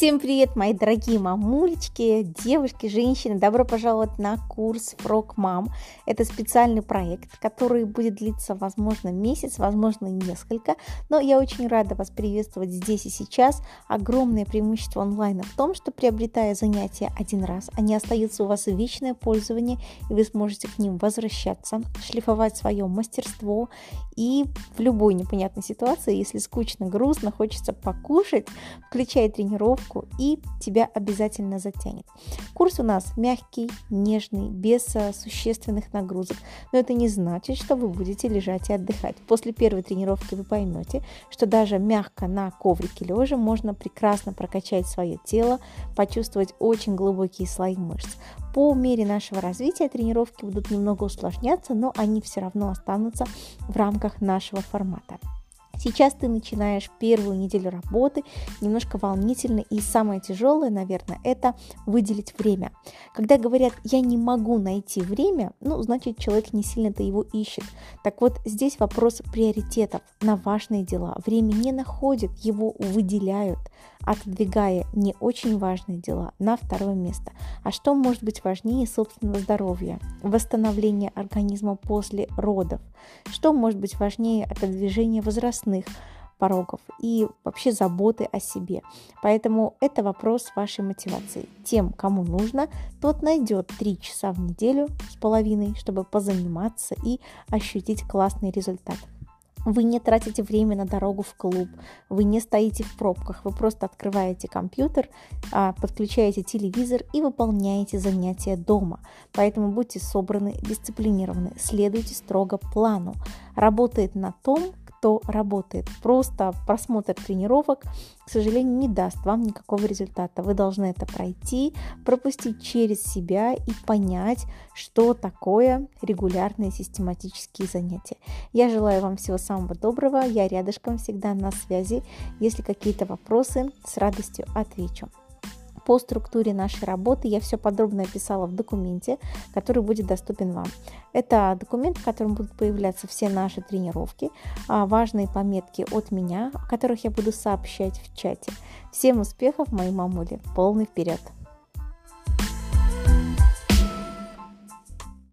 Всем привет, мои дорогие мамулечки, девушки, женщины. Добро пожаловать на курс Frog Mom. Это специальный проект, который будет длиться, возможно, месяц, возможно, несколько. Но я очень рада вас приветствовать здесь и сейчас. Огромное преимущество онлайна в том, что приобретая занятия один раз, они остаются у вас в вечное пользование, и вы сможете к ним возвращаться, шлифовать свое мастерство. И в любой непонятной ситуации, если скучно, грустно, хочется покушать, включая тренировку, тренировку и тебя обязательно затянет. Курс у нас мягкий, нежный, без э, существенных нагрузок, но это не значит, что вы будете лежать и отдыхать. После первой тренировки вы поймете, что даже мягко на коврике лежа можно прекрасно прокачать свое тело, почувствовать очень глубокие слои мышц. По мере нашего развития тренировки будут немного усложняться, но они все равно останутся в рамках нашего формата. Сейчас ты начинаешь первую неделю работы, немножко волнительно, и самое тяжелое, наверное, это выделить время. Когда говорят, я не могу найти время, ну, значит, человек не сильно-то его ищет. Так вот, здесь вопрос приоритетов на важные дела. Время не находит, его выделяют отодвигая не очень важные дела на второе место. А что может быть важнее собственного здоровья, восстановления организма после родов? Что может быть важнее отодвижения возрастных порогов и вообще заботы о себе. Поэтому это вопрос вашей мотивации. Тем, кому нужно, тот найдет 3 часа в неделю с половиной, чтобы позаниматься и ощутить классный результат. Вы не тратите время на дорогу в клуб, вы не стоите в пробках, вы просто открываете компьютер, а, подключаете телевизор и выполняете занятия дома. Поэтому будьте собраны, дисциплинированы, следуйте строго плану. Работает на том, кто работает. Просто просмотр тренировок, к сожалению, не даст вам никакого результата. Вы должны это пройти, пропустить через себя и понять, что такое регулярные систематические занятия. Я желаю вам всего самого доброго. Я рядышком всегда на связи. Если какие-то вопросы, с радостью отвечу по структуре нашей работы я все подробно описала в документе, который будет доступен вам. Это документ, в котором будут появляться все наши тренировки, а, важные пометки от меня, о которых я буду сообщать в чате. Всем успехов, мои мамули! Полный вперед!